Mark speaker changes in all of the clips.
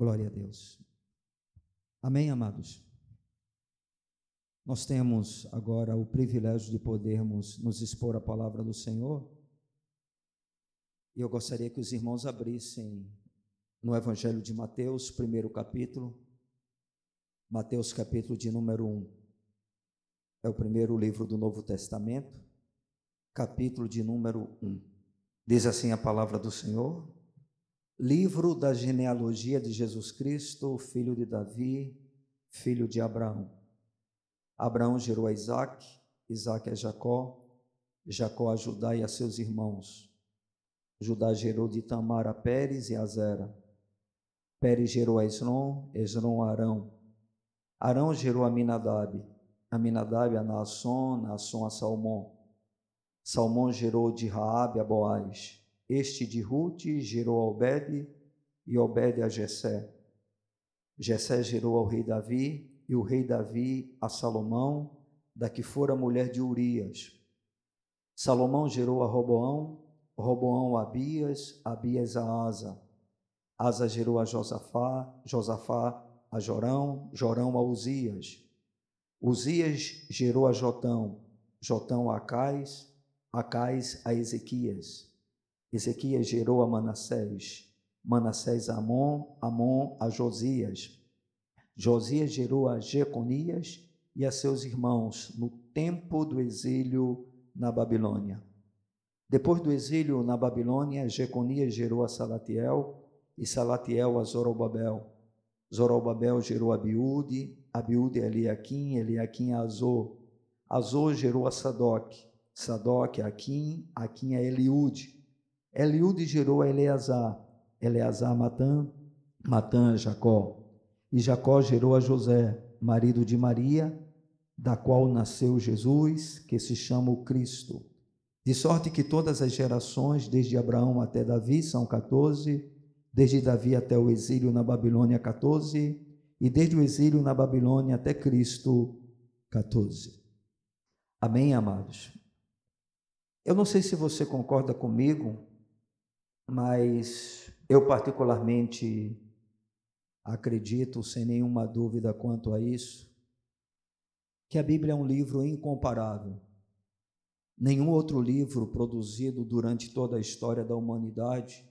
Speaker 1: Glória a Deus. Amém, amados? Nós temos agora o privilégio de podermos nos expor à palavra do Senhor. E eu gostaria que os irmãos abrissem no Evangelho de Mateus, primeiro capítulo. Mateus, capítulo de número 1. É o primeiro livro do Novo Testamento, capítulo de número 1. Diz assim a palavra do Senhor: Livro da genealogia de Jesus Cristo, filho de Davi, filho de Abraão. Abraão gerou a Isaac, Isaac a Jacó, Jacó a Judá e a seus irmãos. Judá gerou de Tamar a Pérez e a Zera. Pérez gerou a Esron, Esron a Arão. Arão gerou a Minadab, Aminadab a Naasson, Naasson a Salmão. Salmão gerou de Raabe a Boaz. Este de Ruth gerou a Obed e Obed a Jessé. Jessé gerou ao rei Davi e o rei Davi a Salomão, da que fora mulher de Urias. Salomão gerou a Roboão, Roboão a Abias, Abias a Asa. Asa gerou a Josafá, Josafá a Jorão, Jorão a Uzias. Uzias gerou a Jotão, Jotão a Acais, Acais a Ezequias. Ezequias gerou a Manassés, Manassés a Amon, Amon a Josias. Josias gerou a Jeconias e a seus irmãos no tempo do exílio na Babilônia. Depois do exílio na Babilônia, Jeconias gerou a Salatiel e Salatiel a Zorobabel. Zorobabel gerou a Abiúde, Abiúde a Eliaquim, Eliaquim a Azor. Azor gerou a Sadoc, Sadoc a Aquim, Aquim a Eliúde. Eliúde gerou a Eleazar, Eleazar Matã, Matã Jacó. E Jacó gerou a José, marido de Maria, da qual nasceu Jesus, que se chama o Cristo. De sorte que todas as gerações, desde Abraão até Davi, são 14, desde Davi até o exílio na Babilônia, 14, e desde o exílio na Babilônia até Cristo, 14. Amém, amados? Eu não sei se você concorda comigo, mas eu particularmente acredito, sem nenhuma dúvida quanto a isso, que a Bíblia é um livro incomparável. Nenhum outro livro produzido durante toda a história da humanidade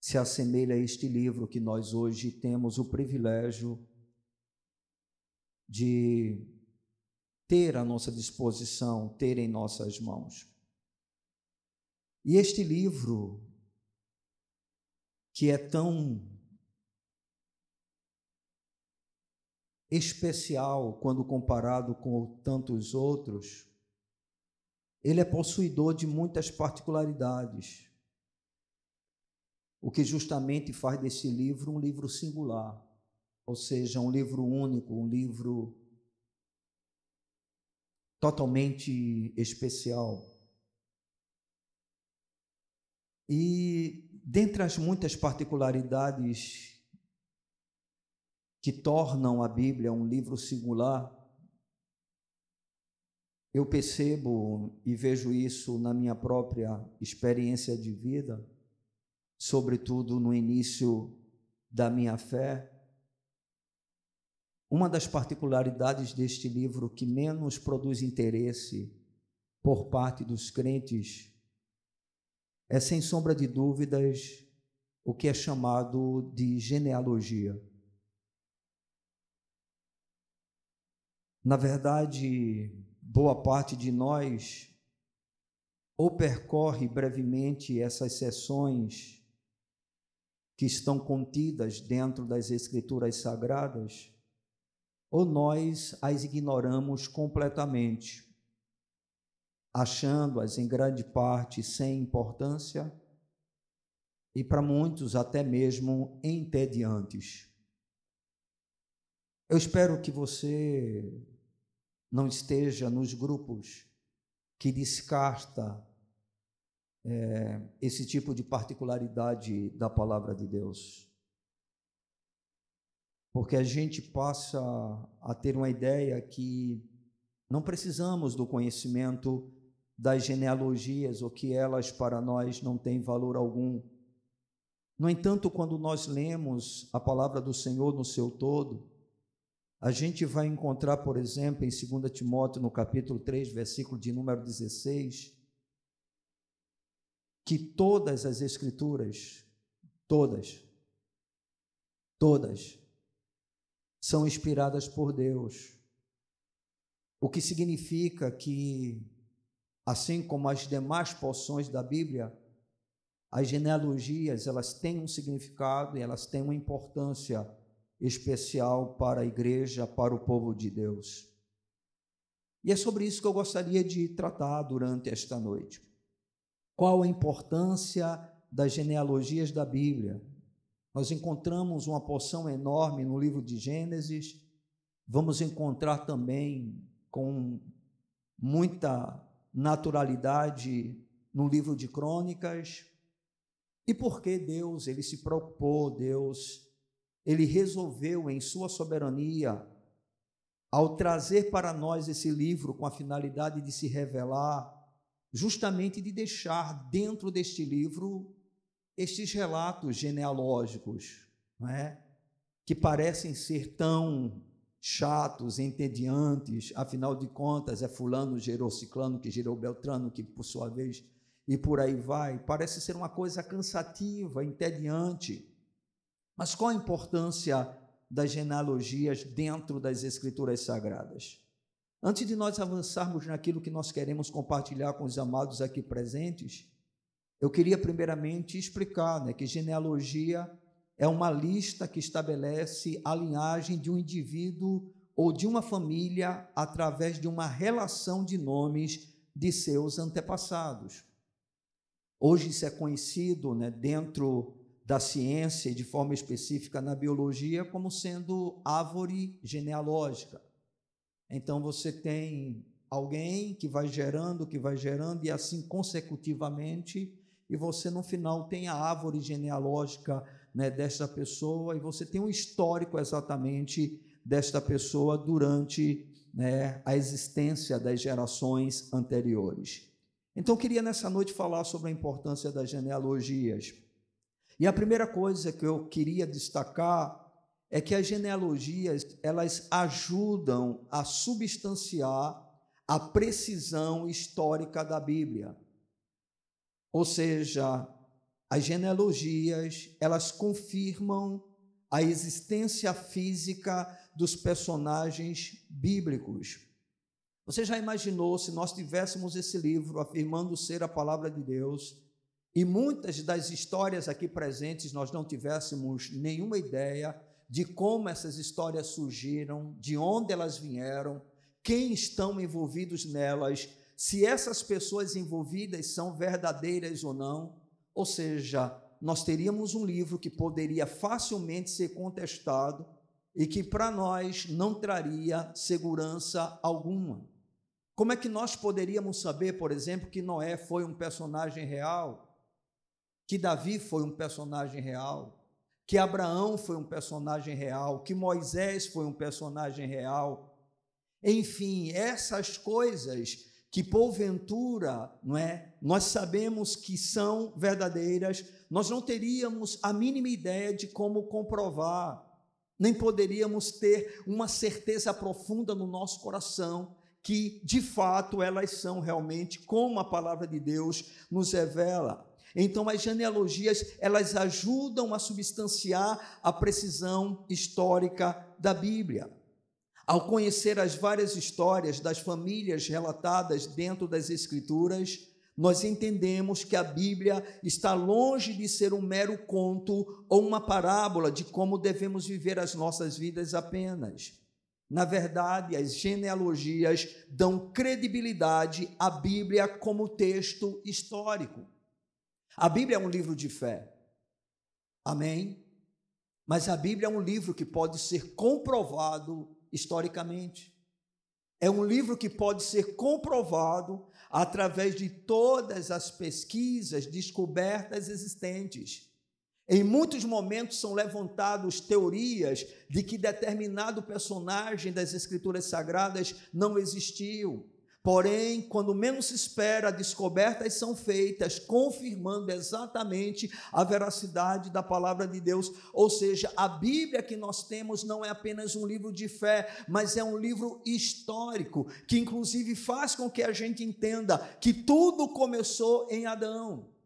Speaker 1: se assemelha a este livro que nós hoje temos o privilégio de ter à nossa disposição, ter em nossas mãos. E este livro que é tão especial quando comparado com tantos outros, ele é possuidor de muitas particularidades, o que justamente faz desse livro um livro singular, ou seja, um livro único, um livro totalmente especial. E dentre as muitas particularidades que tornam a Bíblia um livro singular, eu percebo e vejo isso na minha própria experiência de vida, sobretudo no início da minha fé. Uma das particularidades deste livro que menos produz interesse por parte dos crentes é, sem sombra de dúvidas, o que é chamado de genealogia. Na verdade, boa parte de nós ou percorre brevemente essas sessões que estão contidas dentro das Escrituras Sagradas, ou nós as ignoramos completamente achando-as em grande parte sem importância e para muitos até mesmo entediantes. Eu espero que você não esteja nos grupos que descarta é, esse tipo de particularidade da palavra de Deus. Porque a gente passa a ter uma ideia que não precisamos do conhecimento das genealogias, ou que elas para nós não têm valor algum. No entanto, quando nós lemos a palavra do Senhor no seu todo, a gente vai encontrar, por exemplo, em 2 Timóteo, no capítulo 3, versículo de número 16, que todas as Escrituras, todas, todas, são inspiradas por Deus. O que significa que, assim como as demais porções da Bíblia, as genealogias, elas têm um significado e elas têm uma importância especial para a igreja, para o povo de Deus. E é sobre isso que eu gostaria de tratar durante esta noite. Qual a importância das genealogias da Bíblia? Nós encontramos uma porção enorme no livro de Gênesis, vamos encontrar também com muita naturalidade no livro de Crônicas. E por que Deus, ele se preocupou, Deus ele resolveu, em sua soberania, ao trazer para nós esse livro com a finalidade de se revelar, justamente de deixar dentro deste livro estes relatos genealógicos, não é? que parecem ser tão chatos, entediantes, afinal de contas, é Fulano gerou Ciclano, que gerou Beltrano, que por sua vez, e por aí vai. Parece ser uma coisa cansativa, entediante. Mas qual a importância das genealogias dentro das Escrituras Sagradas? Antes de nós avançarmos naquilo que nós queremos compartilhar com os amados aqui presentes, eu queria primeiramente explicar né, que genealogia é uma lista que estabelece a linhagem de um indivíduo ou de uma família através de uma relação de nomes de seus antepassados. Hoje isso é conhecido né, dentro da ciência e de forma específica na biologia como sendo árvore genealógica. Então você tem alguém que vai gerando, que vai gerando e assim consecutivamente, e você no final tem a árvore genealógica né, desta pessoa e você tem um histórico exatamente desta pessoa durante né, a existência das gerações anteriores. Então eu queria nessa noite falar sobre a importância das genealogias. E a primeira coisa que eu queria destacar é que as genealogias, elas ajudam a substanciar a precisão histórica da Bíblia. Ou seja, as genealogias, elas confirmam a existência física dos personagens bíblicos. Você já imaginou se nós tivéssemos esse livro afirmando ser a palavra de Deus e muitas das histórias aqui presentes nós não tivéssemos nenhuma ideia de como essas histórias surgiram, de onde elas vieram, quem estão envolvidos nelas, se essas pessoas envolvidas são verdadeiras ou não. Ou seja, nós teríamos um livro que poderia facilmente ser contestado e que para nós não traria segurança alguma. Como é que nós poderíamos saber, por exemplo, que Noé foi um personagem real? que Davi foi um personagem real, que Abraão foi um personagem real, que Moisés foi um personagem real. Enfim, essas coisas que porventura, não é? Nós sabemos que são verdadeiras, nós não teríamos a mínima ideia de como comprovar, nem poderíamos ter uma certeza profunda no nosso coração que de fato elas são realmente como a palavra de Deus nos revela. Então, as genealogias, elas ajudam a substanciar a precisão histórica da Bíblia. Ao conhecer as várias histórias das famílias relatadas dentro das Escrituras, nós entendemos que a Bíblia está longe de ser um mero conto ou uma parábola de como devemos viver as nossas vidas apenas. Na verdade, as genealogias dão credibilidade à Bíblia como texto histórico. A Bíblia é um livro de fé. Amém? Mas a Bíblia é um livro que pode ser comprovado historicamente. É um livro que pode ser comprovado através de todas as pesquisas, descobertas existentes. Em muitos momentos são levantadas teorias de que determinado personagem das Escrituras Sagradas não existiu. Porém, quando menos se espera, descobertas são feitas, confirmando exatamente a veracidade da palavra de Deus. Ou seja, a Bíblia que nós temos não é apenas um livro de fé, mas é um livro histórico, que inclusive faz com que a gente entenda que tudo começou em Adão.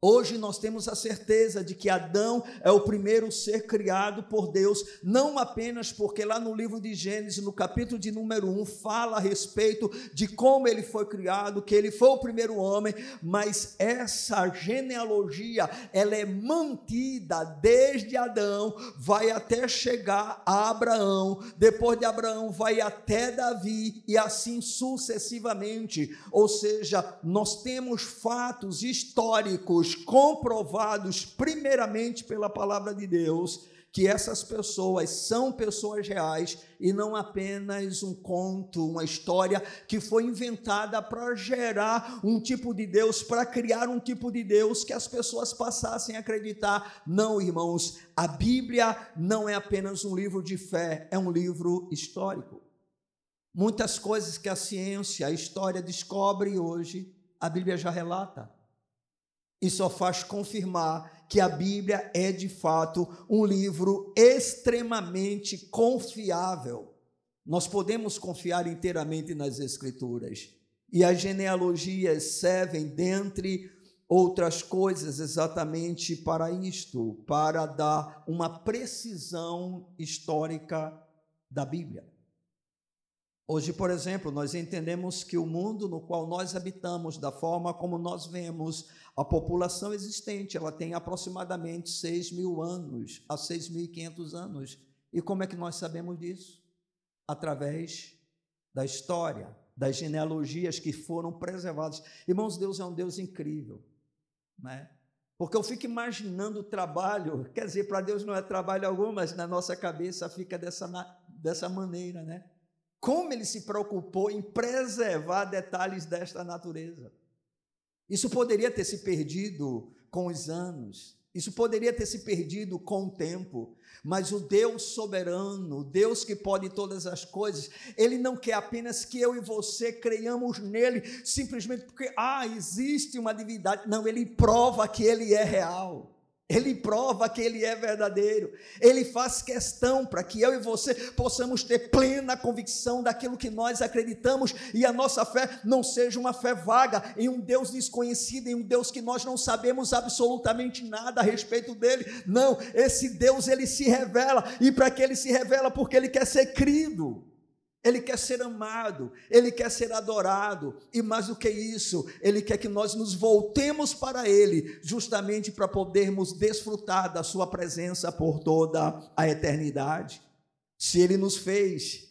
Speaker 1: Hoje nós temos a certeza de que Adão é o primeiro ser criado por Deus, não apenas porque lá no livro de Gênesis, no capítulo de número 1, fala a respeito de como ele foi criado, que ele foi o primeiro homem, mas essa genealogia, ela é mantida desde Adão, vai até chegar a Abraão, depois de Abraão vai até Davi e assim sucessivamente. Ou seja, nós temos fatos históricos comprovados primeiramente pela palavra de Deus, que essas pessoas são pessoas reais e não apenas um conto, uma história que foi inventada para gerar um tipo de Deus, para criar um tipo de Deus que as pessoas passassem a acreditar. Não, irmãos, a Bíblia não é apenas um livro de fé, é um livro histórico. Muitas coisas que a ciência, a história descobre hoje, a Bíblia já relata e só faz confirmar que a Bíblia é de fato um livro extremamente confiável. Nós podemos confiar inteiramente nas Escrituras. E as genealogias servem, dentre outras coisas, exatamente para isto, para dar uma precisão histórica da Bíblia. Hoje, por exemplo, nós entendemos que o mundo no qual nós habitamos, da forma como nós vemos a população existente, ela tem aproximadamente 6 mil anos a 6.500 anos. E como é que nós sabemos disso? Através da história, das genealogias que foram preservadas. Irmãos, Deus é um Deus incrível, né? Porque eu fico imaginando o trabalho, quer dizer, para Deus não é trabalho algum, mas na nossa cabeça fica dessa, dessa maneira, né? Como ele se preocupou em preservar detalhes desta natureza. Isso poderia ter se perdido com os anos, isso poderia ter se perdido com o tempo, mas o Deus soberano, o Deus que pode todas as coisas, Ele não quer apenas que eu e você creiamos nele, simplesmente porque, ah, existe uma divindade. Não, Ele prova que Ele é real. Ele prova que Ele é verdadeiro. Ele faz questão para que eu e você possamos ter plena convicção daquilo que nós acreditamos e a nossa fé não seja uma fé vaga em um Deus desconhecido, em um Deus que nós não sabemos absolutamente nada a respeito dele. Não, esse Deus ele se revela e para que ele se revela porque ele quer ser crido. Ele quer ser amado, ele quer ser adorado, e mais do que isso, ele quer que nós nos voltemos para ele, justamente para podermos desfrutar da sua presença por toda a eternidade. Se ele nos fez,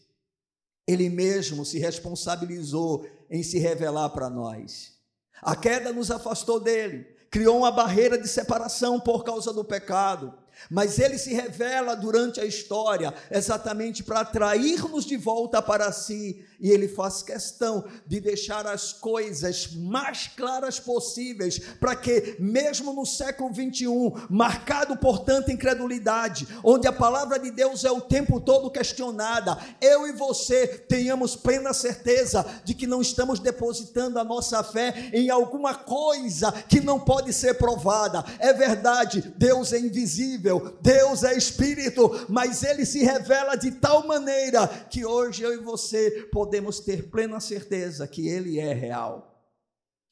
Speaker 1: ele mesmo se responsabilizou em se revelar para nós. A queda nos afastou dele, criou uma barreira de separação por causa do pecado. Mas ele se revela durante a história exatamente para atrair-nos de volta para si, e ele faz questão de deixar as coisas mais claras possíveis, para que, mesmo no século 21, marcado por tanta incredulidade, onde a palavra de Deus é o tempo todo questionada, eu e você tenhamos plena certeza de que não estamos depositando a nossa fé em alguma coisa que não pode ser provada. É verdade, Deus é invisível Deus é espírito, mas ele se revela de tal maneira que hoje eu e você podemos ter plena certeza que ele é real.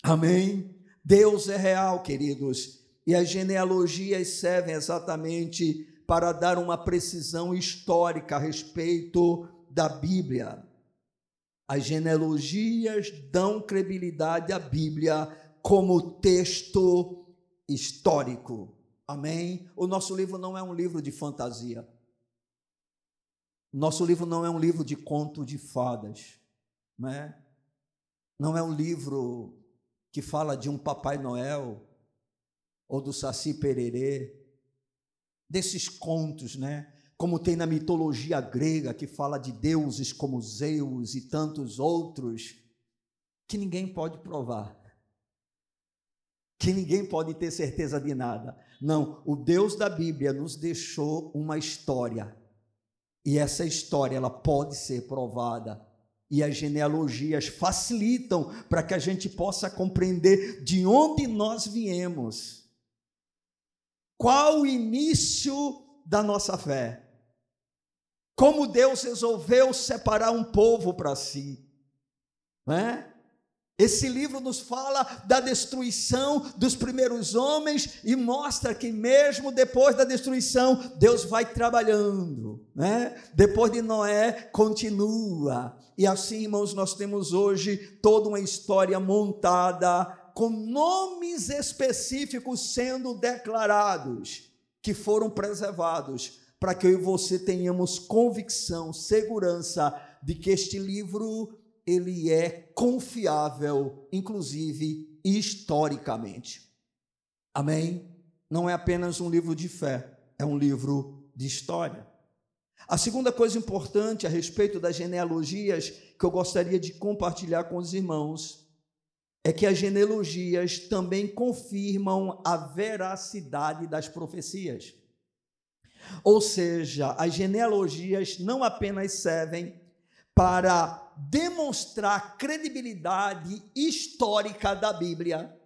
Speaker 1: Amém? Deus é real, queridos, e as genealogias servem exatamente para dar uma precisão histórica a respeito da Bíblia. As genealogias dão credibilidade à Bíblia como texto histórico. Amém? O nosso livro não é um livro de fantasia. Nosso livro não é um livro de conto de fadas, né? Não é um livro que fala de um Papai Noel ou do Saci Pererê, desses contos, né? Como tem na mitologia grega que fala de deuses como Zeus e tantos outros que ninguém pode provar que ninguém pode ter certeza de nada. Não, o Deus da Bíblia nos deixou uma história. E essa história ela pode ser provada. E as genealogias facilitam para que a gente possa compreender de onde nós viemos. Qual o início da nossa fé? Como Deus resolveu separar um povo para si, né? Esse livro nos fala da destruição dos primeiros homens e mostra que mesmo depois da destruição, Deus vai trabalhando, né? Depois de Noé, continua. E assim, irmãos, nós temos hoje toda uma história montada com nomes específicos sendo declarados, que foram preservados, para que eu e você tenhamos convicção, segurança de que este livro ele é confiável, inclusive historicamente. Amém? Não é apenas um livro de fé, é um livro de história. A segunda coisa importante a respeito das genealogias que eu gostaria de compartilhar com os irmãos é que as genealogias também confirmam a veracidade das profecias. Ou seja, as genealogias não apenas servem para demonstrar a credibilidade histórica da Bíblia,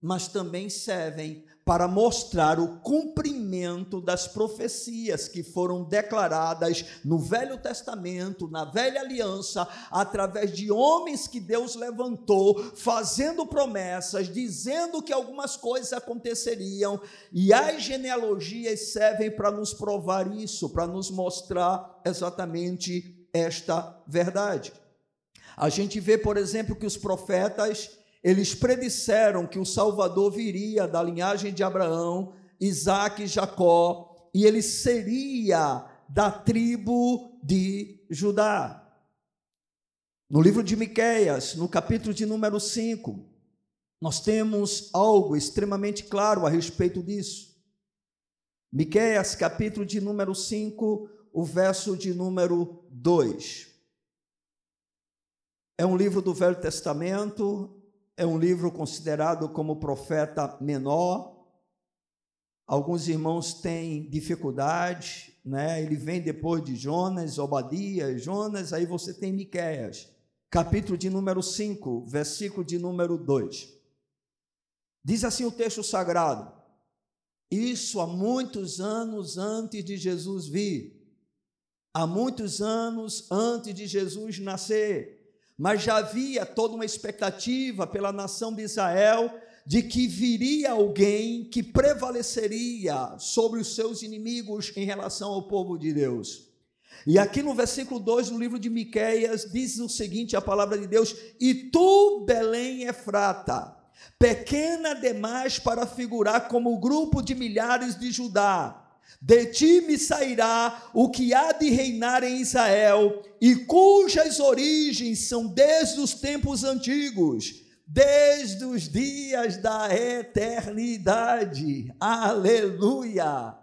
Speaker 1: mas também servem para mostrar o cumprimento das profecias que foram declaradas no Velho Testamento, na Velha Aliança, através de homens que Deus levantou, fazendo promessas, dizendo que algumas coisas aconteceriam, e as genealogias servem para nos provar isso, para nos mostrar exatamente esta verdade. A gente vê, por exemplo, que os profetas, eles predisseram que o Salvador viria da linhagem de Abraão, Isaac e Jacó, e ele seria da tribo de Judá. No livro de Miqueias, no capítulo de número 5, nós temos algo extremamente claro a respeito disso. Miqueias, capítulo de número 5, o verso de número 2. É um livro do Velho Testamento, é um livro considerado como profeta menor. Alguns irmãos têm dificuldade, né? Ele vem depois de Jonas, Obadias, Jonas, aí você tem Miqueias, capítulo de número 5, versículo de número 2. Diz assim o texto sagrado: Isso há muitos anos antes de Jesus vir, há muitos anos antes de Jesus nascer, mas já havia toda uma expectativa pela nação de Israel de que viria alguém que prevaleceria sobre os seus inimigos em relação ao povo de Deus. E aqui no versículo 2 do livro de Miqueias diz o seguinte, a palavra de Deus: "E tu, Belém Efrata, pequena demais para figurar como grupo de milhares de Judá, de ti me sairá o que há de reinar em Israel, e cujas origens são desde os tempos antigos, desde os dias da eternidade. Aleluia!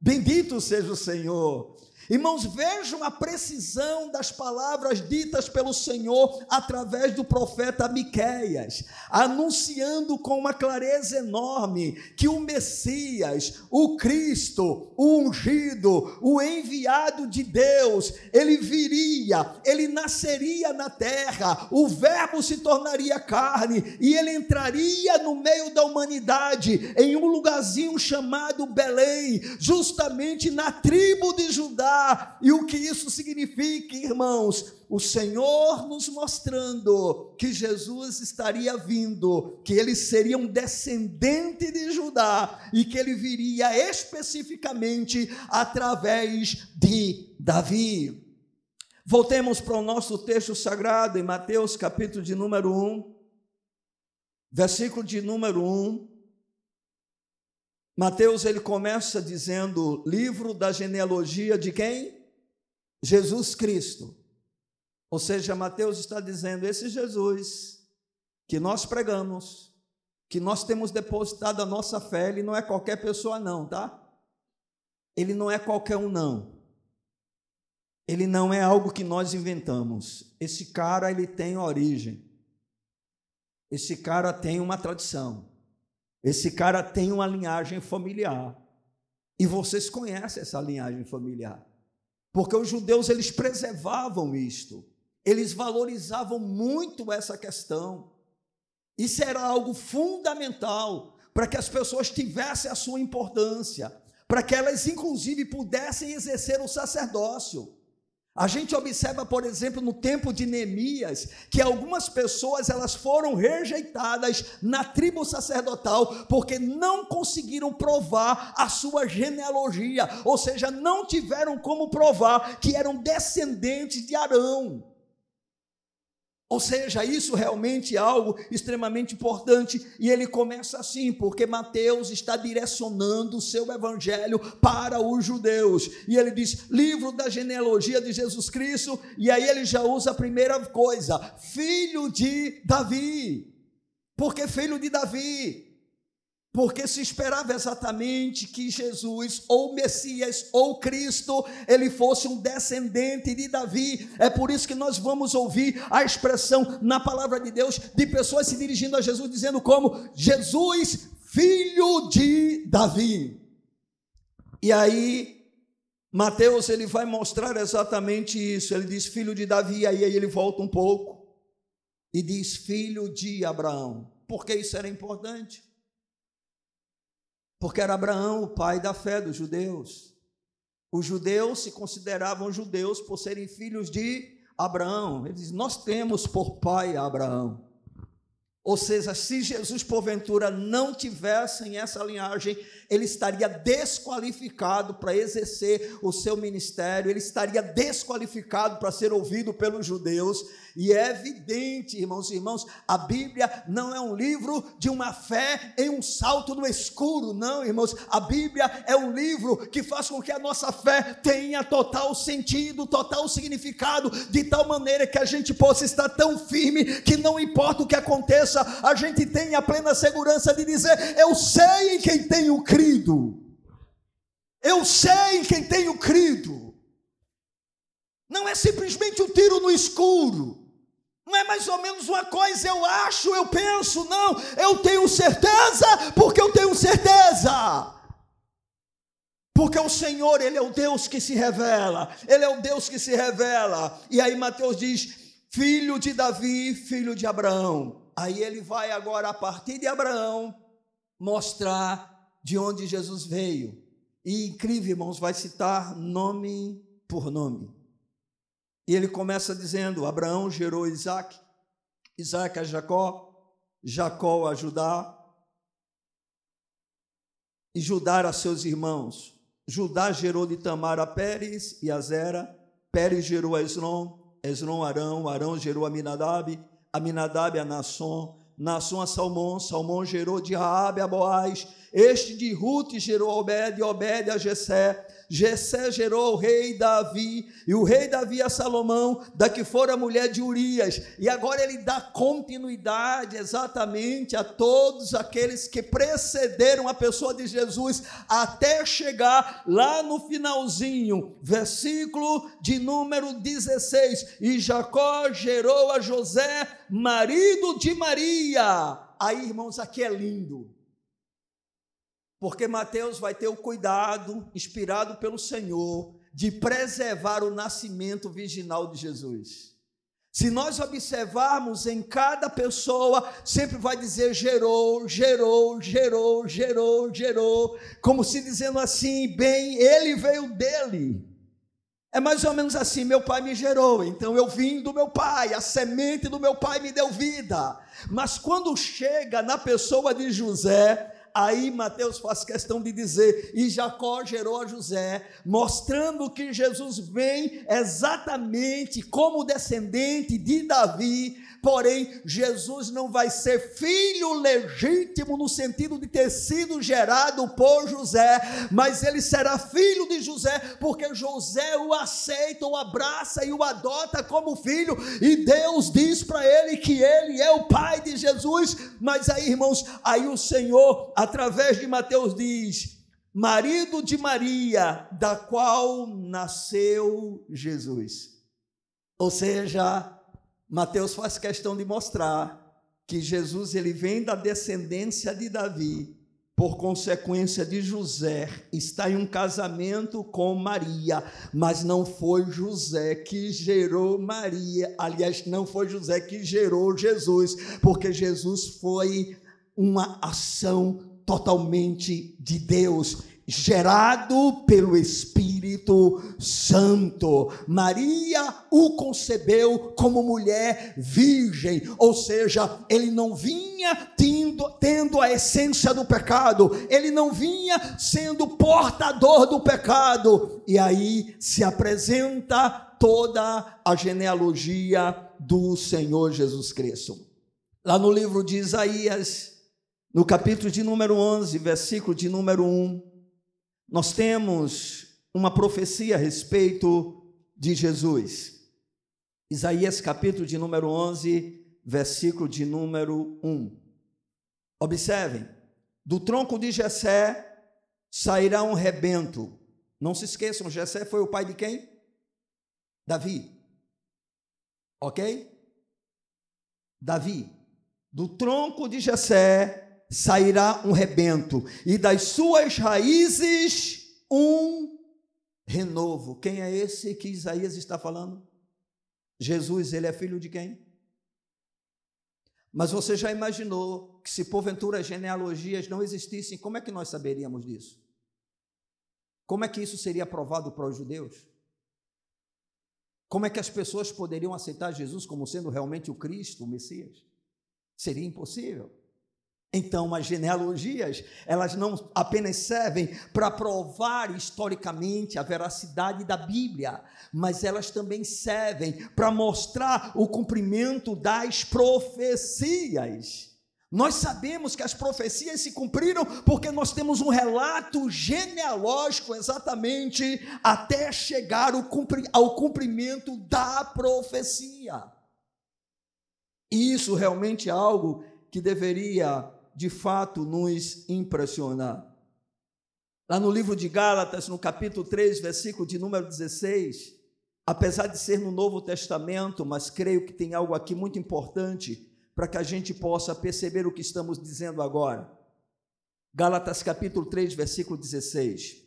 Speaker 1: Bendito seja o Senhor. Irmãos, vejam a precisão das palavras ditas pelo Senhor através do profeta Miqueias, anunciando com uma clareza enorme que o Messias, o Cristo, o ungido, o enviado de Deus, ele viria, ele nasceria na terra, o Verbo se tornaria carne e ele entraria no meio da humanidade em um lugarzinho chamado Belém, justamente na tribo de Judá e o que isso significa, irmãos? O Senhor nos mostrando que Jesus estaria vindo, que ele seria um descendente de Judá e que ele viria especificamente através de Davi. Voltemos para o nosso texto sagrado em Mateus, capítulo de número 1, versículo de número 1. Mateus ele começa dizendo: livro da genealogia de quem? Jesus Cristo. Ou seja, Mateus está dizendo: esse Jesus que nós pregamos, que nós temos depositado a nossa fé, ele não é qualquer pessoa, não, tá? Ele não é qualquer um, não. Ele não é algo que nós inventamos. Esse cara, ele tem origem. Esse cara tem uma tradição. Esse cara tem uma linhagem familiar. E vocês conhecem essa linhagem familiar. Porque os judeus eles preservavam isto. eles valorizavam muito essa questão. Isso era algo fundamental para que as pessoas tivessem a sua importância, para que elas, inclusive, pudessem exercer o sacerdócio. A gente observa, por exemplo, no tempo de Neemias, que algumas pessoas elas foram rejeitadas na tribo sacerdotal porque não conseguiram provar a sua genealogia, ou seja, não tiveram como provar que eram descendentes de Arão. Ou seja, isso realmente é algo extremamente importante, e ele começa assim, porque Mateus está direcionando o seu evangelho para os judeus, e ele diz: livro da genealogia de Jesus Cristo, e aí ele já usa a primeira coisa: filho de Davi, porque filho de Davi, porque se esperava exatamente que Jesus, ou Messias, ou Cristo, ele fosse um descendente de Davi. É por isso que nós vamos ouvir a expressão na palavra de Deus de pessoas se dirigindo a Jesus, dizendo como Jesus, filho de Davi. E aí, Mateus ele vai mostrar exatamente isso. Ele diz filho de Davi, aí ele volta um pouco e diz filho de Abraão. Por que isso era importante? Porque era Abraão o pai da fé dos judeus. Os judeus se consideravam judeus por serem filhos de Abraão. Eles nós temos por pai Abraão. Ou seja, se Jesus porventura não tivesse essa linhagem, ele estaria desqualificado para exercer o seu ministério, ele estaria desqualificado para ser ouvido pelos judeus, e é evidente, irmãos e irmãos, a Bíblia não é um livro de uma fé em um salto no escuro, não, irmãos. A Bíblia é um livro que faz com que a nossa fé tenha total sentido, total significado, de tal maneira que a gente possa estar tão firme que não importa o que aconteça, a gente tenha a plena segurança de dizer: Eu sei em quem tenho crido. Eu sei em quem tenho crido. Não é simplesmente um tiro no escuro. Não é mais ou menos uma coisa, eu acho, eu penso, não, eu tenho certeza, porque eu tenho certeza. Porque o Senhor, Ele é o Deus que se revela, Ele é o Deus que se revela. E aí Mateus diz: filho de Davi, filho de Abraão. Aí ele vai agora, a partir de Abraão, mostrar de onde Jesus veio. E incrível, irmãos, vai citar nome por nome. E ele começa dizendo: Abraão gerou Isaac, Isaac a Jacó, Jacó a Judá, e Judá a seus irmãos. Judá gerou de Tamar a Pérez e a Zera, Pérez gerou a Esron, Esron a Arão, Arão gerou a Minadab, Aminadab a Nasson, Nasson a Salmão, Salmão gerou de Raabe a Boaz, este de Ruth gerou a Obed, Obed a Jessé, Jessé gerou o rei Davi, e o rei Davi a Salomão, da que fora mulher de Urias. E agora ele dá continuidade exatamente a todos aqueles que precederam a pessoa de Jesus até chegar lá no finalzinho, versículo de número 16. E Jacó gerou a José, marido de Maria. Aí, irmãos, aqui é lindo. Porque Mateus vai ter o cuidado, inspirado pelo Senhor, de preservar o nascimento virginal de Jesus. Se nós observarmos em cada pessoa, sempre vai dizer gerou, gerou, gerou, gerou, gerou, como se dizendo assim, bem, ele veio dele. É mais ou menos assim: meu pai me gerou, então eu vim do meu pai, a semente do meu pai me deu vida. Mas quando chega na pessoa de José, Aí Mateus faz questão de dizer: e Jacó gerou a José, mostrando que Jesus vem exatamente como descendente de Davi, porém Jesus não vai ser filho legítimo no sentido de ter sido gerado por José, mas ele será filho de José, porque José o aceita, o abraça e o adota como filho, e Deus diz para ele que ele é o pai de Jesus. Mas aí, irmãos, aí o Senhor, através de Mateus, diz: marido de Maria, da qual nasceu Jesus. Ou seja, Mateus faz questão de mostrar que Jesus ele vem da descendência de Davi, por consequência de José, está em um casamento com Maria, mas não foi José que gerou Maria. Aliás, não foi José que gerou Jesus, porque Jesus foi uma ação totalmente de Deus gerado pelo Espírito Santo. Maria o concebeu como mulher virgem, ou seja, ele não vinha tendo, tendo a essência do pecado, ele não vinha sendo portador do pecado. E aí se apresenta toda a genealogia do Senhor Jesus Cristo. Lá no livro de Isaías, no capítulo de número 11, versículo de número 1, nós temos uma profecia a respeito de Jesus. Isaías capítulo de número 11, versículo de número 1. Observem, do tronco de Jessé sairá um rebento. Não se esqueçam, Jessé foi o pai de quem? Davi. OK? Davi. Do tronco de Jessé sairá um rebento, e das suas raízes um renovo. Quem é esse que Isaías está falando? Jesus, ele é filho de quem? Mas você já imaginou que se porventura genealogias não existissem, como é que nós saberíamos disso? Como é que isso seria provado para os judeus? Como é que as pessoas poderiam aceitar Jesus como sendo realmente o Cristo, o Messias? Seria impossível. Então, as genealogias, elas não apenas servem para provar historicamente a veracidade da Bíblia, mas elas também servem para mostrar o cumprimento das profecias. Nós sabemos que as profecias se cumpriram porque nós temos um relato genealógico exatamente até chegar ao cumprimento da profecia. Isso realmente é algo que deveria de fato nos impressionar. Lá no livro de Gálatas, no capítulo 3, versículo de número 16, apesar de ser no Novo Testamento, mas creio que tem algo aqui muito importante para que a gente possa perceber o que estamos dizendo agora. Gálatas capítulo 3, versículo 16.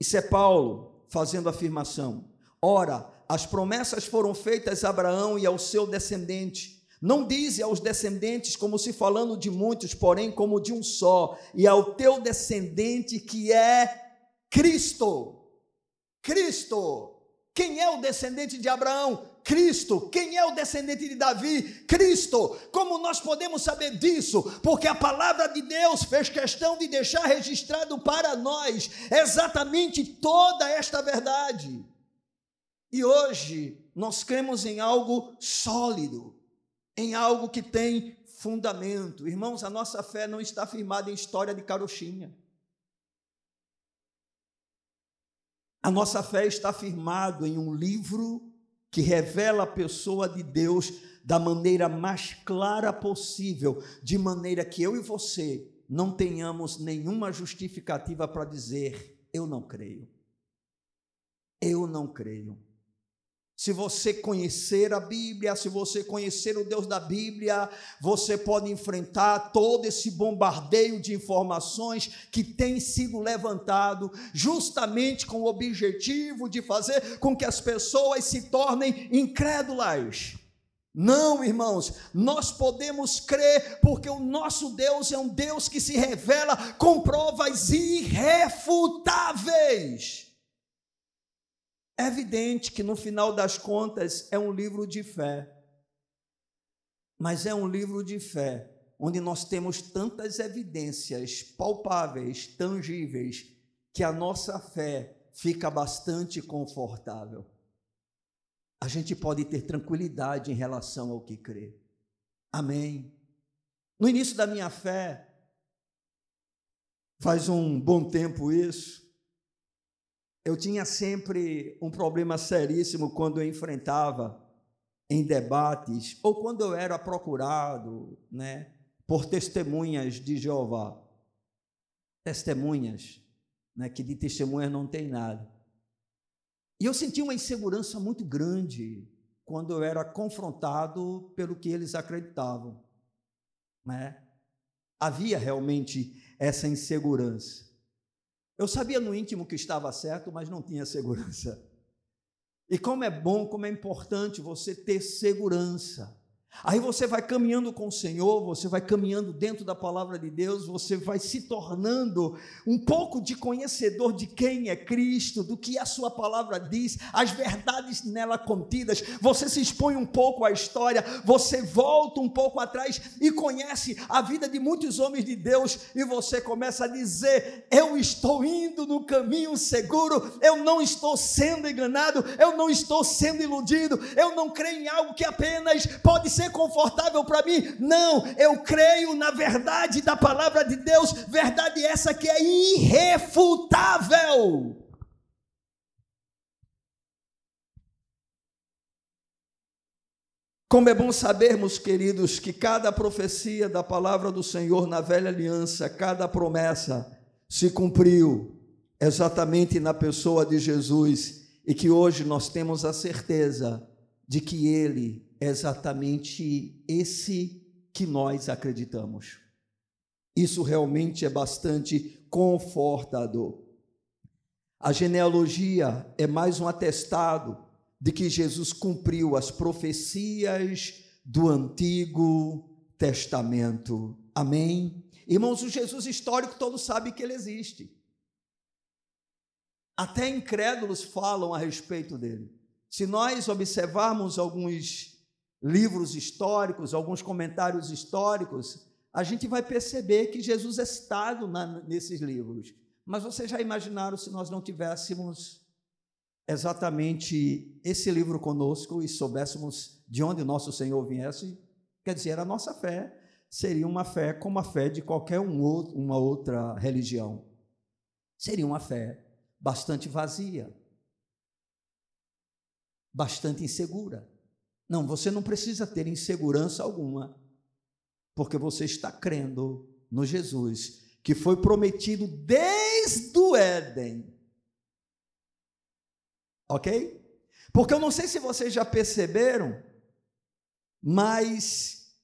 Speaker 1: Isso é Paulo fazendo afirmação. Ora, as promessas foram feitas a Abraão e ao seu descendente. Não dize aos descendentes como se falando de muitos, porém como de um só, e ao teu descendente que é Cristo. Cristo. Quem é o descendente de Abraão? Cristo. Quem é o descendente de Davi? Cristo. Como nós podemos saber disso? Porque a palavra de Deus fez questão de deixar registrado para nós exatamente toda esta verdade. E hoje nós cremos em algo sólido em algo que tem fundamento. Irmãos, a nossa fé não está firmada em história de carochinha. A nossa fé está firmada em um livro que revela a pessoa de Deus da maneira mais clara possível, de maneira que eu e você não tenhamos nenhuma justificativa para dizer: eu não creio. Eu não creio. Se você conhecer a Bíblia, se você conhecer o Deus da Bíblia, você pode enfrentar todo esse bombardeio de informações que tem sido levantado, justamente com o objetivo de fazer com que as pessoas se tornem incrédulas. Não, irmãos, nós podemos crer porque o nosso Deus é um Deus que se revela com provas irrefutáveis. É evidente que no final das contas é um livro de fé, mas é um livro de fé onde nós temos tantas evidências palpáveis, tangíveis, que a nossa fé fica bastante confortável. A gente pode ter tranquilidade em relação ao que crê. Amém. No início da minha fé, faz um bom tempo isso, eu tinha sempre um problema seríssimo quando eu enfrentava em debates ou quando eu era procurado, né, por testemunhas de Jeová. Testemunhas, né, que de testemunhas não tem nada. E eu senti uma insegurança muito grande quando eu era confrontado pelo que eles acreditavam, né? havia realmente essa insegurança. Eu sabia no íntimo que estava certo, mas não tinha segurança. E como é bom, como é importante você ter segurança. Aí você vai caminhando com o Senhor, você vai caminhando dentro da palavra de Deus, você vai se tornando um pouco de conhecedor de quem é Cristo, do que a sua palavra diz, as verdades nela contidas. Você se expõe um pouco à história, você volta um pouco atrás e conhece a vida de muitos homens de Deus e você começa a dizer: Eu estou indo no caminho seguro, eu não estou sendo enganado, eu não estou sendo iludido, eu não creio em algo que apenas pode ser ser confortável para mim. Não, eu creio na verdade da palavra de Deus, verdade essa que é irrefutável. Como é bom sabermos, queridos, que cada profecia da palavra do Senhor na velha aliança, cada promessa se cumpriu exatamente na pessoa de Jesus e que hoje nós temos a certeza de que ele exatamente esse que nós acreditamos. Isso realmente é bastante confortador. A genealogia é mais um atestado de que Jesus cumpriu as profecias do Antigo Testamento. Amém? Irmãos, o Jesus histórico todos sabem que ele existe. Até incrédulos falam a respeito dele. Se nós observarmos alguns livros históricos, alguns comentários históricos, a gente vai perceber que Jesus é citado na, nesses livros. Mas vocês já imaginaram se nós não tivéssemos exatamente esse livro conosco e soubéssemos de onde nosso Senhor viesse? Quer dizer, a nossa fé seria uma fé como a fé de qualquer um outro, uma outra religião. Seria uma fé bastante vazia, bastante insegura. Não, você não precisa ter insegurança alguma, porque você está crendo no Jesus que foi prometido desde o Éden. Ok? Porque eu não sei se vocês já perceberam, mas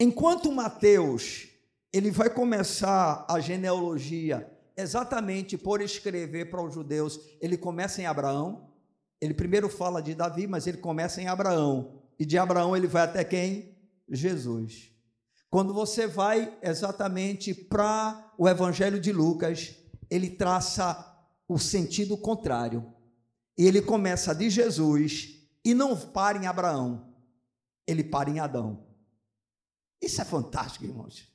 Speaker 1: enquanto Mateus ele vai começar a genealogia exatamente por escrever para os judeus, ele começa em Abraão, ele primeiro fala de Davi, mas ele começa em Abraão. E de Abraão ele vai até quem? Jesus. Quando você vai exatamente para o Evangelho de Lucas, ele traça o sentido contrário. Ele começa de Jesus e não para em Abraão, ele para em Adão. Isso é fantástico, irmãos.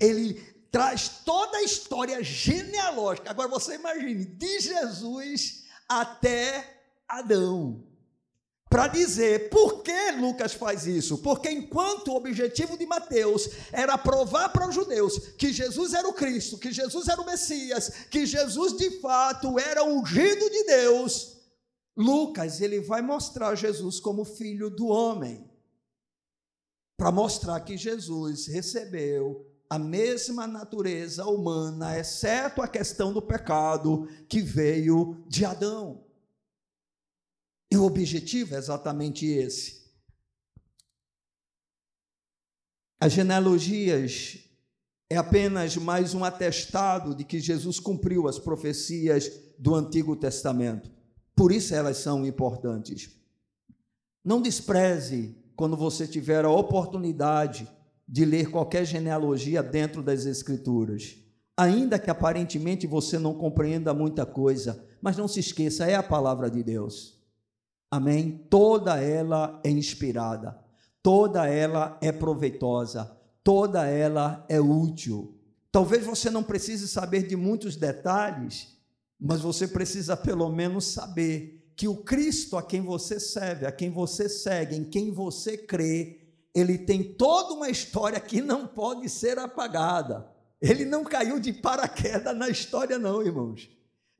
Speaker 1: Ele traz toda a história genealógica. Agora você imagine, de Jesus até Adão. Para dizer por que Lucas faz isso? Porque enquanto o objetivo de Mateus era provar para os judeus que Jesus era o Cristo, que Jesus era o Messias, que Jesus de fato era ungido de Deus, Lucas ele vai mostrar Jesus como filho do homem. Para mostrar que Jesus recebeu a mesma natureza humana, exceto a questão do pecado que veio de Adão. E o objetivo é exatamente esse. As genealogias é apenas mais um atestado de que Jesus cumpriu as profecias do Antigo Testamento. Por isso elas são importantes. Não despreze quando você tiver a oportunidade de ler qualquer genealogia dentro das Escrituras. Ainda que aparentemente você não compreenda muita coisa, mas não se esqueça, é a palavra de Deus. Amém? Toda ela é inspirada, toda ela é proveitosa, toda ela é útil. Talvez você não precise saber de muitos detalhes, mas você precisa pelo menos saber que o Cristo a quem você serve, a quem você segue, em quem você crê, ele tem toda uma história que não pode ser apagada. Ele não caiu de paraquedas na história, não, irmãos.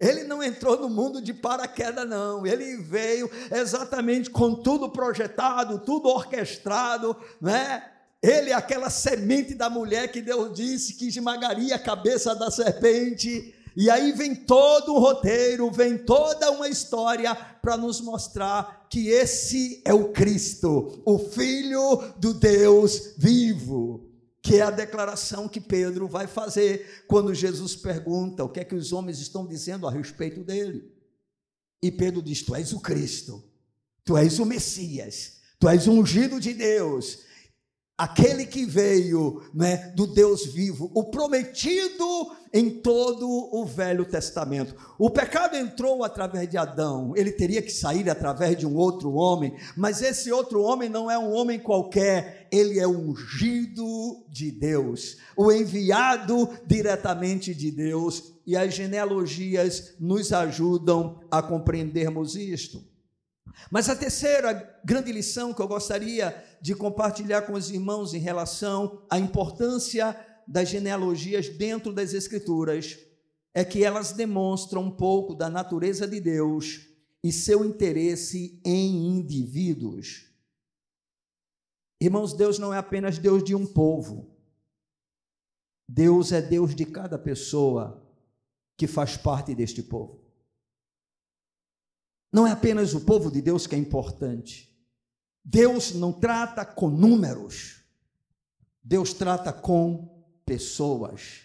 Speaker 1: Ele não entrou no mundo de paraquedas, não. Ele veio exatamente com tudo projetado, tudo orquestrado, né? Ele é aquela semente da mulher que Deus disse que esmagaria a cabeça da serpente. E aí vem todo um roteiro, vem toda uma história para nos mostrar que esse é o Cristo, o Filho do Deus vivo. que é a declaração que Pedro vai fazer quando Jesus pergunta o que é que os homens estão dizendo a respeito dele. E Pedro diz: Tu és o Cristo, tu és o Messias, tu és o ungido de Deus, aquele que veio né, do Deus vivo, o prometido em todo o Velho Testamento. O pecado entrou através de Adão, ele teria que sair através de um outro homem, mas esse outro homem não é um homem qualquer, ele é ungido de Deus, o enviado diretamente de Deus, e as genealogias nos ajudam a compreendermos isto. Mas a terceira grande lição que eu gostaria de compartilhar com os irmãos em relação à importância das genealogias dentro das Escrituras é que elas demonstram um pouco da natureza de Deus e seu interesse em indivíduos. Irmãos, Deus não é apenas Deus de um povo, Deus é Deus de cada pessoa que faz parte deste povo. Não é apenas o povo de Deus que é importante. Deus não trata com números. Deus trata com pessoas.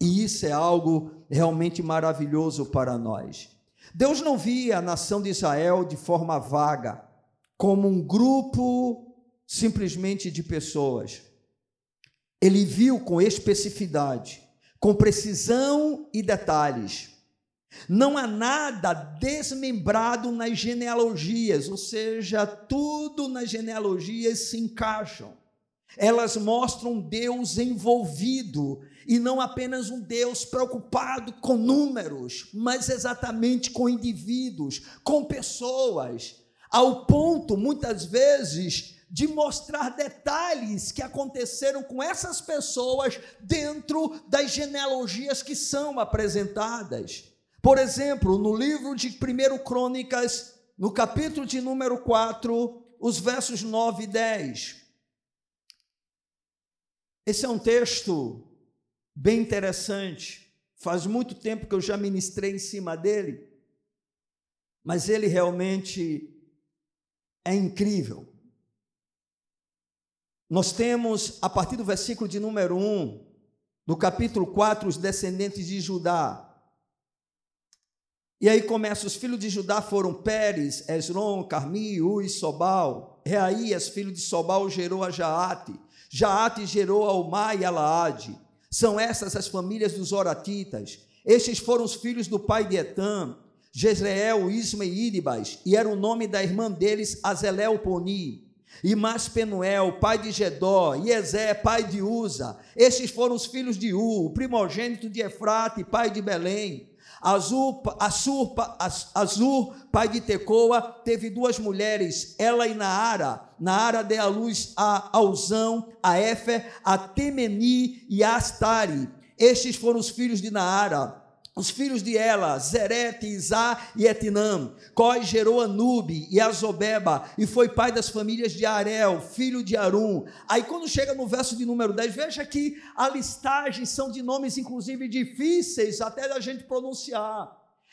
Speaker 1: E isso é algo realmente maravilhoso para nós. Deus não via a nação de Israel de forma vaga, como um grupo simplesmente de pessoas. Ele viu com especificidade, com precisão e detalhes não há nada desmembrado nas genealogias, ou seja, tudo nas genealogias se encaixam. Elas mostram Deus envolvido e não apenas um Deus preocupado com números, mas exatamente com indivíduos, com pessoas, ao ponto, muitas vezes, de mostrar detalhes que aconteceram com essas pessoas dentro das genealogias que são apresentadas. Por exemplo, no livro de 1 Crônicas, no capítulo de número 4, os versos 9 e 10. Esse é um texto bem interessante. Faz muito tempo que eu já ministrei em cima dele, mas ele realmente é incrível. Nós temos, a partir do versículo de número 1, do capítulo 4, os descendentes de Judá. E aí começa, os filhos de Judá foram Pérez, Esron, Carmi, Ui, Sobal. Reaías, filho de Sobal, gerou a Jaate. Jaate gerou a Umar e a Laade. São essas as famílias dos Oratitas. Estes foram os filhos do pai de Etam, Jezreel, Isma e Iribas, e era o nome da irmã deles, Azelel Poni. E Maspenuel, pai de Gedó, e Ezé, pai de Uza. Estes foram os filhos de U, o primogênito de Efrate, pai de Belém. Azur, pai de Tecoa, teve duas mulheres, ela e Naara. Naara deu à luz a Alzão, a Éfer, a Temeni e a Astari. Estes foram os filhos de Naara. Os filhos de Ela, Zerete, Izá e Etinam. Cós gerou Anube e Azobeba, e foi pai das famílias de Arel, filho de Arum. Aí quando chega no verso de número 10, veja que a listagem são de nomes, inclusive, difíceis até da gente pronunciar.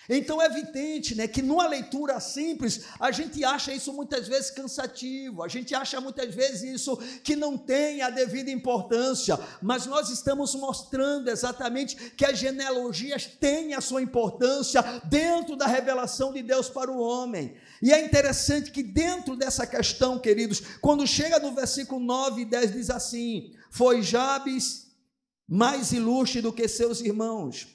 Speaker 1: Então é evidente né, que numa leitura simples, a gente acha isso muitas vezes cansativo, a gente acha muitas vezes isso que não tem a devida importância, mas nós estamos mostrando exatamente que as genealogias têm a sua importância dentro da revelação de Deus para o homem. E é interessante que dentro dessa questão, queridos, quando chega no versículo 9 e 10, diz assim: Foi Jabes mais ilustre do que seus irmãos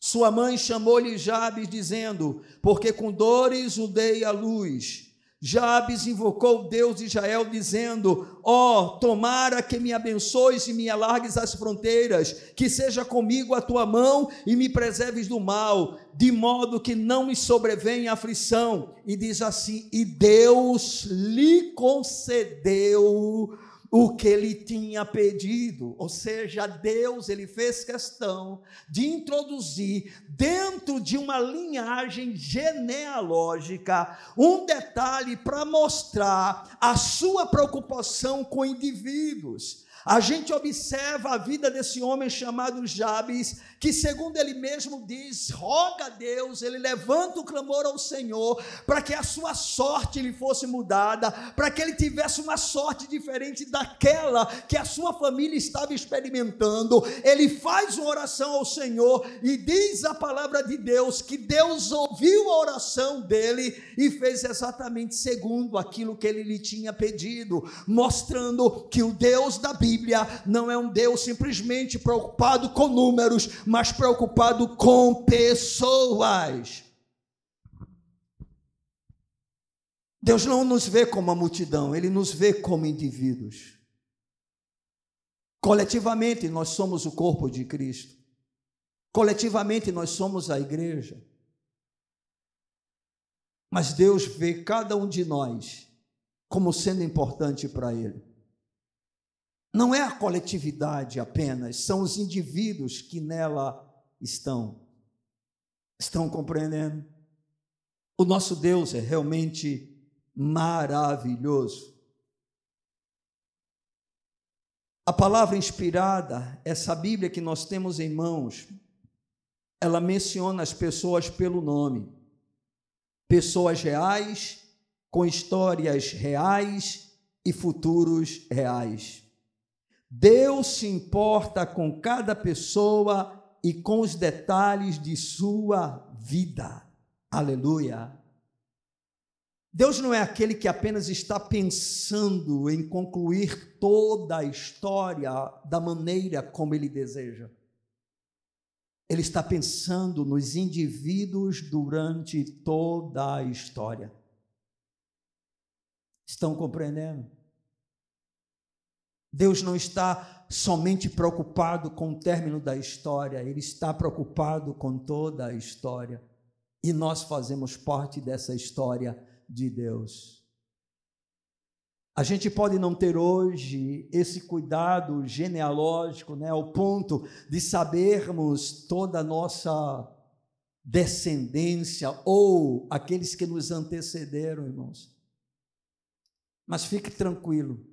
Speaker 1: sua mãe chamou-lhe Jabes, dizendo: Porque com dores o dei à luz. Jabes invocou Deus de Israel, dizendo: Ó, oh, tomara que me abençoes e me alargues as fronteiras, que seja comigo a tua mão e me preserves do mal, de modo que não me sobrevenha aflição. E diz assim: E Deus lhe concedeu o que ele tinha pedido, ou seja, Deus ele fez questão de introduzir dentro de uma linhagem genealógica um detalhe para mostrar a sua preocupação com indivíduos. A gente observa a vida desse homem chamado Jabes, que, segundo ele mesmo diz, roga a Deus, ele levanta o clamor ao Senhor, para que a sua sorte lhe fosse mudada, para que ele tivesse uma sorte diferente daquela que a sua família estava experimentando. Ele faz uma oração ao Senhor e diz a palavra de Deus que Deus ouviu a oração dele e fez exatamente segundo aquilo que ele lhe tinha pedido, mostrando que o Deus da Bíblia Bíblia não é um Deus simplesmente preocupado com números, mas preocupado com pessoas. Deus não nos vê como a multidão, Ele nos vê como indivíduos. Coletivamente, nós somos o corpo de Cristo. Coletivamente, nós somos a igreja. Mas Deus vê cada um de nós como sendo importante para Ele. Não é a coletividade apenas, são os indivíduos que nela estão. Estão compreendendo? O nosso Deus é realmente maravilhoso. A palavra inspirada, essa Bíblia que nós temos em mãos, ela menciona as pessoas pelo nome. Pessoas reais, com histórias reais e futuros reais. Deus se importa com cada pessoa e com os detalhes de sua vida. Aleluia. Deus não é aquele que apenas está pensando em concluir toda a história da maneira como ele deseja. Ele está pensando nos indivíduos durante toda a história. Estão compreendendo? Deus não está somente preocupado com o término da história, Ele está preocupado com toda a história. E nós fazemos parte dessa história de Deus. A gente pode não ter hoje esse cuidado genealógico, né, ao ponto de sabermos toda a nossa descendência ou aqueles que nos antecederam, irmãos. Mas fique tranquilo,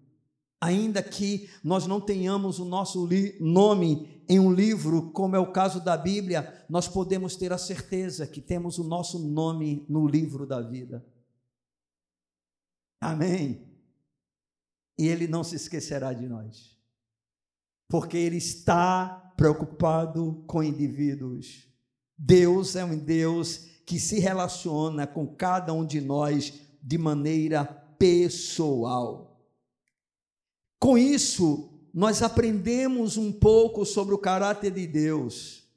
Speaker 1: ainda que nós não tenhamos o nosso nome em um livro, como é o caso da Bíblia, nós podemos ter a certeza que temos o nosso nome no livro da vida. Amém. E Ele não se esquecerá de nós, porque Ele está preocupado com indivíduos. Deus é um Deus que se relaciona com cada um de nós de maneira pessoal. Com isso, nós aprendemos um pouco sobre o caráter de Deus.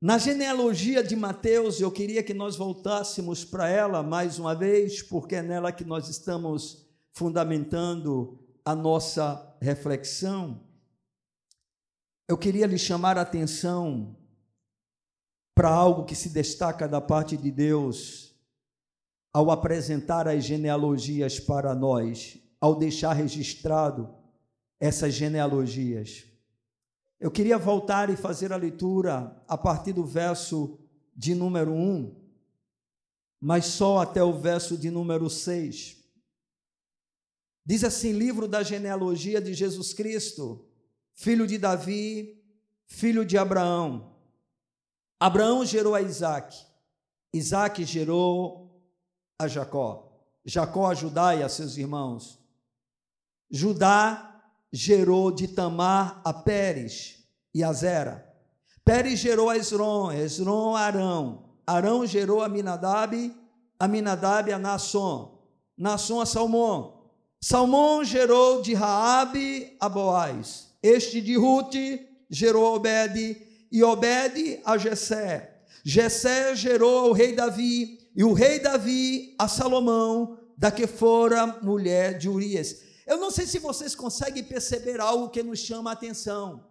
Speaker 1: Na genealogia de Mateus, eu queria que nós voltássemos para ela mais uma vez, porque é nela que nós estamos fundamentando a nossa reflexão. Eu queria lhe chamar a atenção para algo que se destaca da parte de Deus ao apresentar as genealogias para nós ao deixar registrado essas genealogias. Eu queria voltar e fazer a leitura a partir do verso de número 1, mas só até o verso de número 6. Diz assim: livro da genealogia de Jesus Cristo, filho de Davi, filho de Abraão. Abraão gerou a Isaac, Isaac gerou a Jacó, Jacó a Judá e a seus irmãos. Judá gerou de Tamar a Pérez e a Zera. Pérez gerou a Esron, Esron a Arão. Arão gerou a Minadab, a Minadab a Nasson. Nasson a Salmão. Salmão gerou de Raabe a Boaz. Este de Ruth gerou Obed e Obed a Jessé. Jessé gerou o rei Davi e o rei Davi a Salomão, da que fora mulher de Urias. Eu não sei se vocês conseguem perceber algo que nos chama a atenção.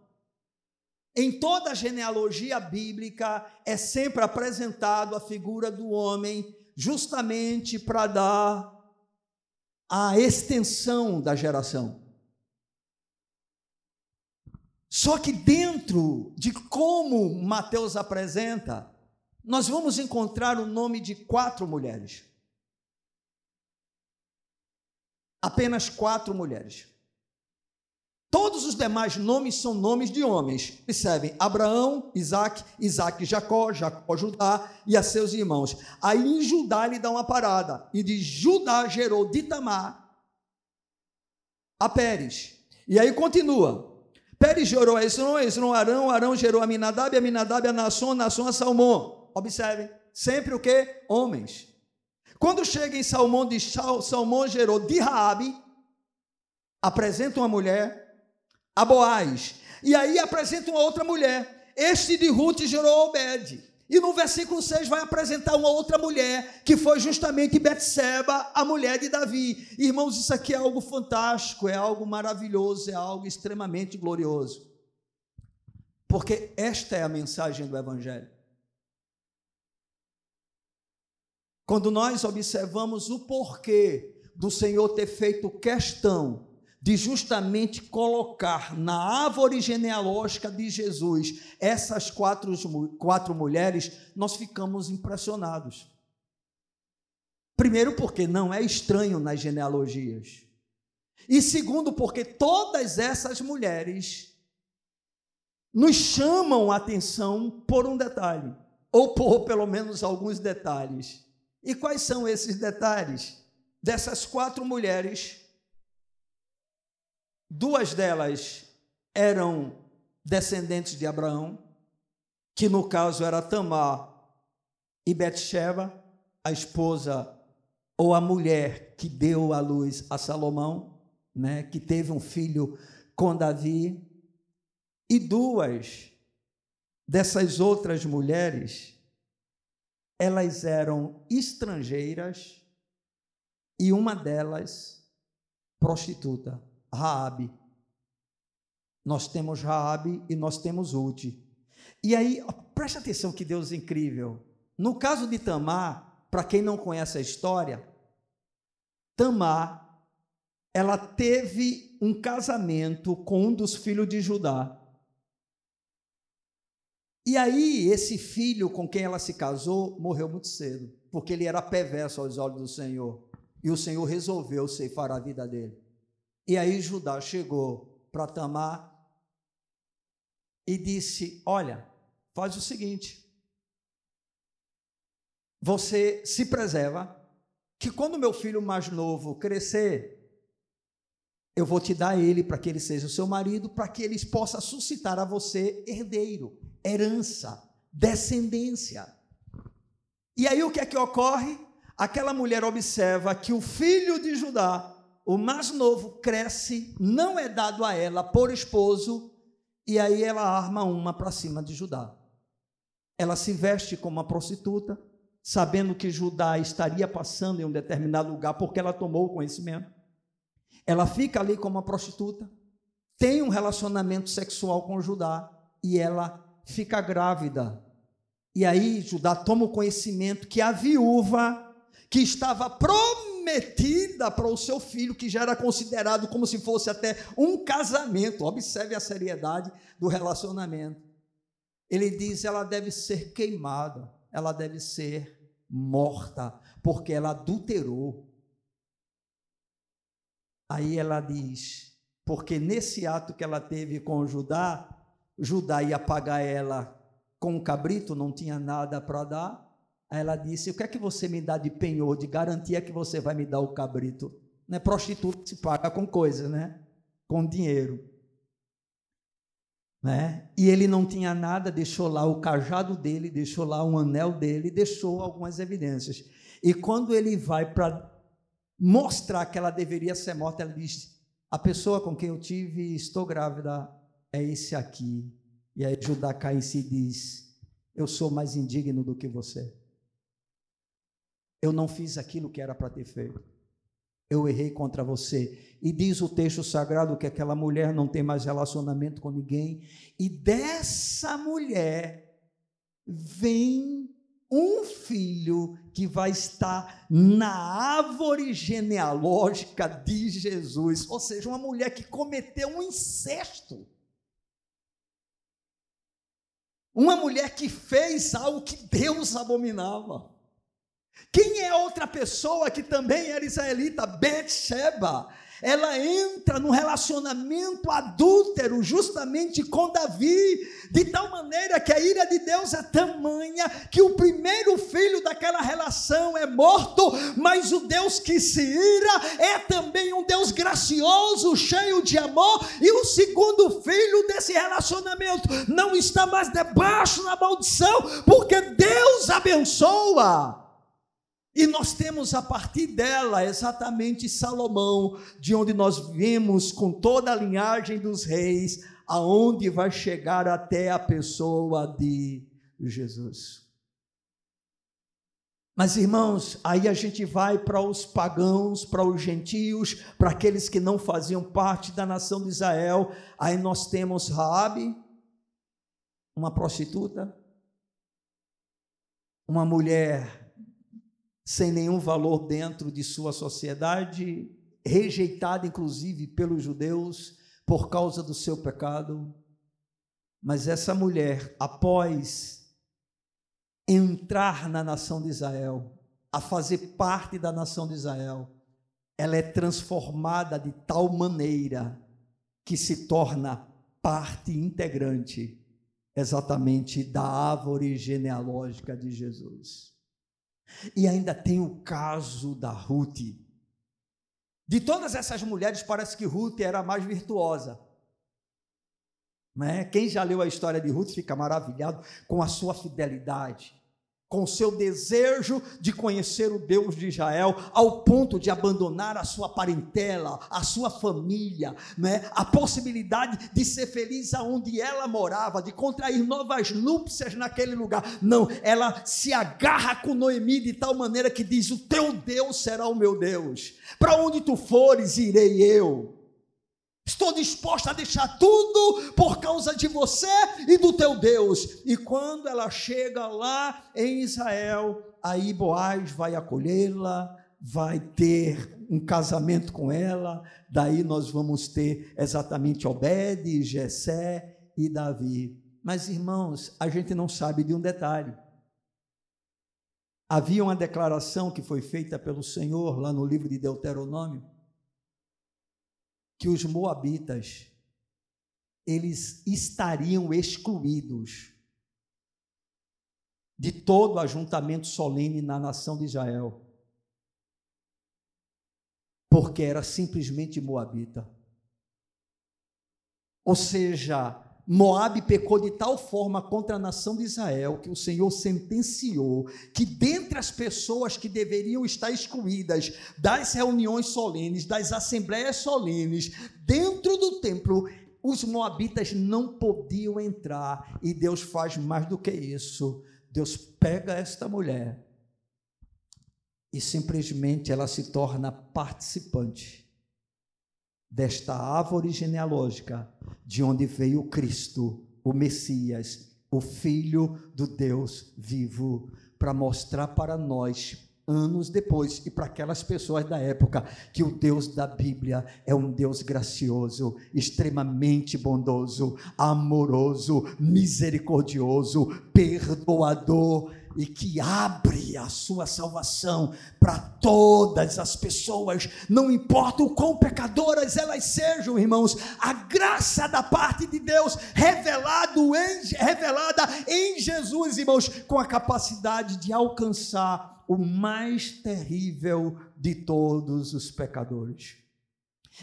Speaker 1: Em toda a genealogia bíblica é sempre apresentado a figura do homem justamente para dar a extensão da geração. Só que dentro de como Mateus apresenta, nós vamos encontrar o nome de quatro mulheres. Apenas quatro mulheres. Todos os demais nomes são nomes de homens. Percebem? Abraão, Isaac, Isaac, Jacó, Jacó, Judá e a seus irmãos. Aí em Judá ele dá uma parada. E de Judá gerou de Tamar a Pérez. E aí continua. Pérez gerou a Esron, Esron Arão, Arão gerou a Minadab, a Minadab a Nasson, Nasson a Salmão. Observem. Sempre o que? Homens. Quando chega em Salmão, de Salmão gerou de Raabe, apresenta uma mulher, a Boaz. E aí apresenta uma outra mulher. Este de Ruth gerou Obed. E no versículo 6 vai apresentar uma outra mulher, que foi justamente Betseba, a mulher de Davi. Irmãos, isso aqui é algo fantástico, é algo maravilhoso, é algo extremamente glorioso. Porque esta é a mensagem do evangelho. Quando nós observamos o porquê do Senhor ter feito questão de justamente colocar na árvore genealógica de Jesus essas quatro, quatro mulheres, nós ficamos impressionados. Primeiro, porque não é estranho nas genealogias. E segundo, porque todas essas mulheres nos chamam a atenção por um detalhe, ou por pelo menos alguns detalhes. E quais são esses detalhes? Dessas quatro mulheres, Duas delas eram descendentes de Abraão, que no caso era Tamar e Betsheba, a esposa ou a mulher que deu à luz a Salomão, né, que teve um filho com Davi, e duas dessas outras mulheres, elas eram estrangeiras e uma delas prostituta. Raabe. Nós temos Raabe e nós temos Ruth. E aí, preste atenção que Deus é incrível. No caso de Tamar, para quem não conhece a história, Tamar, ela teve um casamento com um dos filhos de Judá. E aí, esse filho com quem ela se casou morreu muito cedo, porque ele era perverso aos olhos do Senhor. E o Senhor resolveu ceifar a vida dele. E aí Judá chegou para Tamar e disse: Olha, faz o seguinte, você se preserva, que quando meu filho mais novo crescer, eu vou te dar ele para que ele seja o seu marido, para que eles possa suscitar a você herdeiro, herança, descendência. E aí o que é que ocorre? Aquela mulher observa que o filho de Judá o mais novo cresce, não é dado a ela por esposo, e aí ela arma uma para cima de Judá. Ela se veste como uma prostituta, sabendo que Judá estaria passando em um determinado lugar, porque ela tomou o conhecimento. Ela fica ali como uma prostituta, tem um relacionamento sexual com Judá, e ela fica grávida. E aí Judá toma o conhecimento que a viúva que estava prometida para o seu filho, que já era considerado como se fosse até um casamento. Observe a seriedade do relacionamento. Ele diz: ela deve ser queimada, ela deve ser morta, porque ela adulterou. Aí ela diz: porque nesse ato que ela teve com Judá, Judá ia pagar ela com um cabrito, não tinha nada para dar. Aí ela disse: O que é que você me dá de penhor, de garantia que você vai me dar o cabrito? Não é prostituta se paga com coisa, né? Com dinheiro. Né? E ele não tinha nada, deixou lá o cajado dele, deixou lá um anel dele, deixou algumas evidências. E quando ele vai para mostrar que ela deveria ser morta, ela diz: A pessoa com quem eu tive, estou grávida, é esse aqui. E aí Judá cai em si e diz: Eu sou mais indigno do que você. Eu não fiz aquilo que era para ter feito. Eu errei contra você. E diz o texto sagrado que aquela mulher não tem mais relacionamento com ninguém. E dessa mulher vem um filho que vai estar na árvore genealógica de Jesus. Ou seja, uma mulher que cometeu um incesto. Uma mulher que fez algo que Deus abominava. Quem é outra pessoa que também era israelita? Betsheba. Ela entra no relacionamento adúltero justamente com Davi, de tal maneira que a ira de Deus é tamanha que o primeiro filho daquela relação é morto, mas o Deus que se ira é também um Deus gracioso, cheio de amor, e o segundo filho desse relacionamento não está mais debaixo da maldição, porque Deus abençoa. E nós temos a partir dela exatamente Salomão, de onde nós vemos com toda a linhagem dos reis, aonde vai chegar até a pessoa de Jesus. Mas irmãos, aí a gente vai para os pagãos, para os gentios, para aqueles que não faziam parte da nação de Israel. Aí nós temos Raabe, uma prostituta, uma mulher sem nenhum valor dentro de sua sociedade, rejeitada inclusive pelos judeus por causa do seu pecado. Mas essa mulher, após entrar na nação de Israel, a fazer parte da nação de Israel, ela é transformada de tal maneira que se torna parte integrante exatamente da árvore genealógica de Jesus. E ainda tem o caso da Ruth. De todas essas mulheres, parece que Ruth era a mais virtuosa. Né? Quem já leu a história de Ruth fica maravilhado com a sua fidelidade, com seu desejo de conhecer o Deus de Israel, ao ponto de abandonar a sua parentela, a sua família, né? a possibilidade de ser feliz aonde ela morava, de contrair novas núpcias naquele lugar. Não, ela se agarra com Noemi de tal maneira que diz: O teu Deus será o meu Deus, para onde tu fores, irei eu. Estou disposta a deixar tudo por causa de você e do teu Deus. E quando ela chega lá em Israel, aí Boaz vai acolhê-la, vai ter um casamento com ela, daí nós vamos ter exatamente Obed, Jessé e Davi. Mas irmãos, a gente não sabe de um detalhe. Havia uma declaração que foi feita pelo Senhor lá no livro de Deuteronômio, que os moabitas eles estariam excluídos de todo ajuntamento solene na nação de Israel, porque era simplesmente moabita. Ou seja, Moabe pecou de tal forma contra a nação de Israel que o Senhor sentenciou que dentre as pessoas que deveriam estar excluídas das reuniões solenes, das assembleias solenes, dentro do templo, os moabitas não podiam entrar, e Deus faz mais do que isso. Deus pega esta mulher e simplesmente ela se torna participante desta árvore genealógica de onde veio Cristo, o Messias, o Filho do Deus vivo, para mostrar para nós, anos depois, e para aquelas pessoas da época, que o Deus da Bíblia é um Deus gracioso, extremamente bondoso, amoroso, misericordioso, perdoador e que abre a sua salvação para todas as pessoas, não importa o quão pecadoras elas sejam, irmãos, a graça da parte de Deus revelado em, revelada em Jesus, irmãos, com a capacidade de alcançar o mais terrível de todos os pecadores.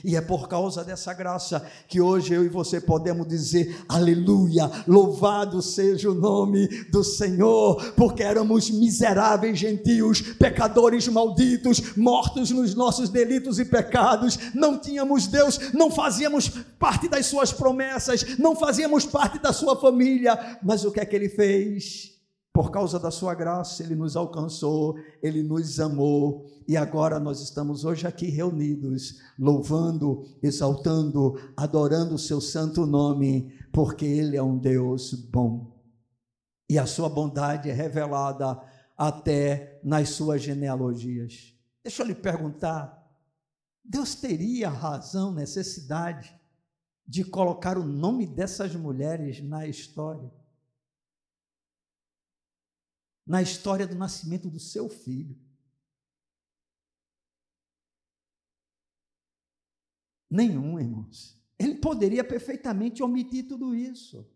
Speaker 1: E é por causa dessa graça que hoje eu e você podemos dizer: Aleluia, louvado seja o nome do Senhor, porque éramos miseráveis gentios, pecadores malditos, mortos nos nossos delitos e pecados, não tínhamos Deus, não fazíamos parte das Suas promessas, não fazíamos parte da Sua família, mas o que é que Ele fez? Por causa da Sua graça, Ele nos alcançou, Ele nos amou e agora nós estamos hoje aqui reunidos, louvando, exaltando, adorando o seu santo nome, porque ele é um Deus bom. E a sua bondade é revelada até nas suas genealogias. Deixa eu lhe perguntar: Deus teria razão, necessidade de colocar o nome dessas mulheres na história? Na história do nascimento do seu filho. Nenhum, irmãos. Ele poderia perfeitamente omitir tudo isso.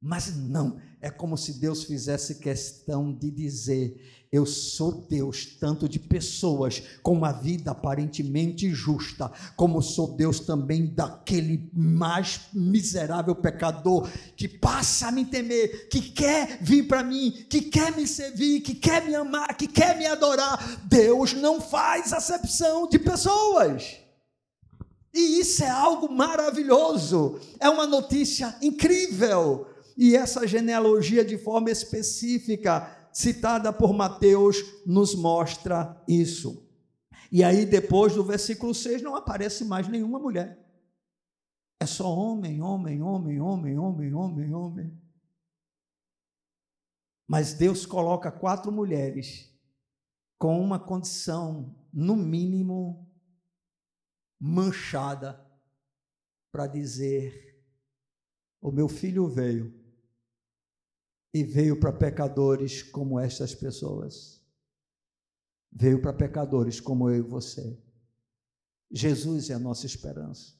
Speaker 1: Mas não, é como se Deus fizesse questão de dizer: Eu sou Deus, tanto de pessoas com uma vida aparentemente justa, como sou Deus também daquele mais miserável pecador que passa a me temer, que quer vir para mim, que quer me servir, que quer me amar, que quer me adorar. Deus não faz acepção de pessoas. E isso é algo maravilhoso, é uma notícia incrível. E essa genealogia, de forma específica, citada por Mateus, nos mostra isso. E aí, depois do versículo 6, não aparece mais nenhuma mulher. É só homem, homem, homem, homem, homem, homem, homem. Mas Deus coloca quatro mulheres com uma condição, no mínimo, manchada, para dizer: O meu filho veio e veio para pecadores como estas pessoas. Veio para pecadores como eu e você. Jesus é a nossa esperança.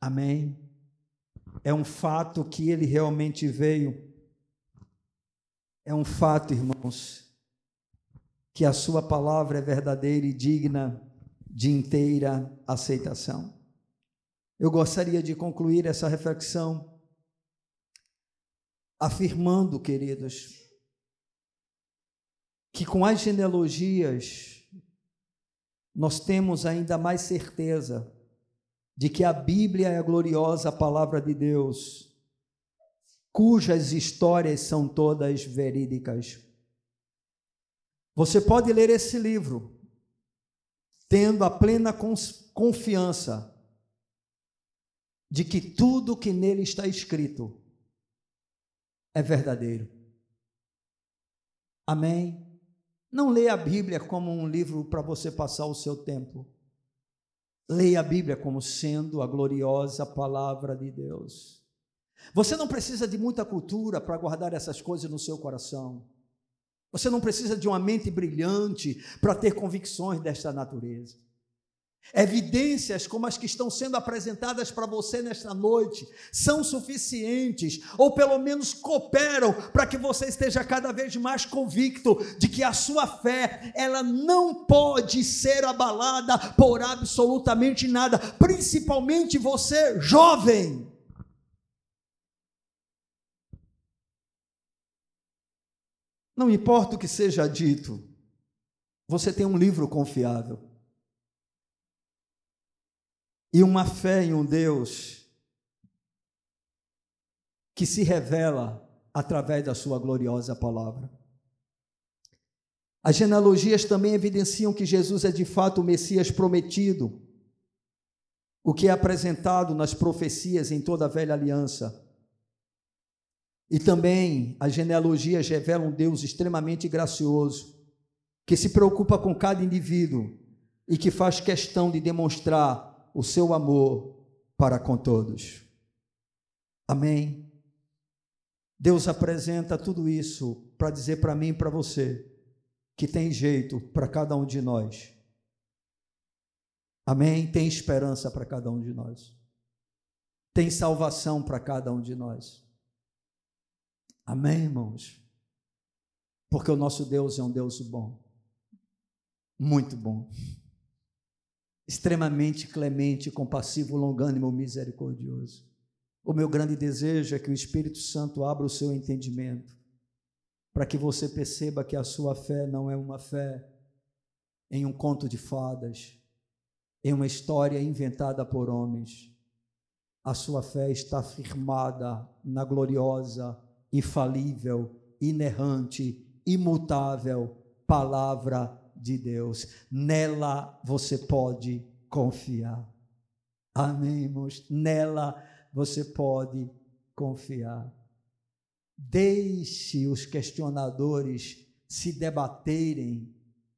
Speaker 1: Amém? É um fato que ele realmente veio. É um fato, irmãos, que a sua palavra é verdadeira e digna de inteira aceitação. Eu gostaria de concluir essa reflexão afirmando, queridos, que com as genealogias nós temos ainda mais certeza de que a Bíblia é a gloriosa palavra de Deus, cujas histórias são todas verídicas. Você pode ler esse livro tendo a plena confiança de que tudo que nele está escrito é verdadeiro. Amém? Não leia a Bíblia como um livro para você passar o seu tempo. Leia a Bíblia como sendo a gloriosa palavra de Deus. Você não precisa de muita cultura para guardar essas coisas no seu coração. Você não precisa de uma mente brilhante para ter convicções desta natureza. Evidências como as que estão sendo apresentadas para você nesta noite são suficientes, ou pelo menos cooperam para que você esteja cada vez mais convicto de que a sua fé, ela não pode ser abalada por absolutamente nada, principalmente você jovem. Não importa o que seja dito, você tem um livro confiável e uma fé em um Deus que se revela através da sua gloriosa palavra. As genealogias também evidenciam que Jesus é de fato o Messias prometido, o que é apresentado nas profecias em toda a velha aliança. E também as genealogias revelam um Deus extremamente gracioso, que se preocupa com cada indivíduo e que faz questão de demonstrar o seu amor para com todos. Amém. Deus apresenta tudo isso para dizer para mim e para você que tem jeito para cada um de nós. Amém? Tem esperança para cada um de nós. Tem salvação para cada um de nós. Amém, irmãos? Porque o nosso Deus é um Deus bom. Muito bom extremamente clemente, compassivo, longânimo, misericordioso. O meu grande desejo é que o Espírito Santo abra o seu entendimento, para que você perceba que a sua fé não é uma fé em um conto de fadas, em uma história inventada por homens. A sua fé está firmada na gloriosa, infalível, inerrante, imutável palavra de Deus. Nela você pode confiar. Amém, irmãos? Nela você pode confiar. Deixe os questionadores se debaterem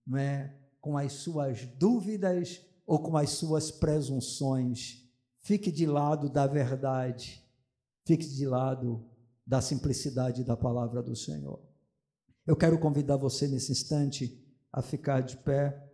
Speaker 1: não é, com as suas dúvidas ou com as suas presunções. Fique de lado da verdade. Fique de lado da simplicidade da palavra do Senhor. Eu quero convidar você nesse instante a ficar de pé.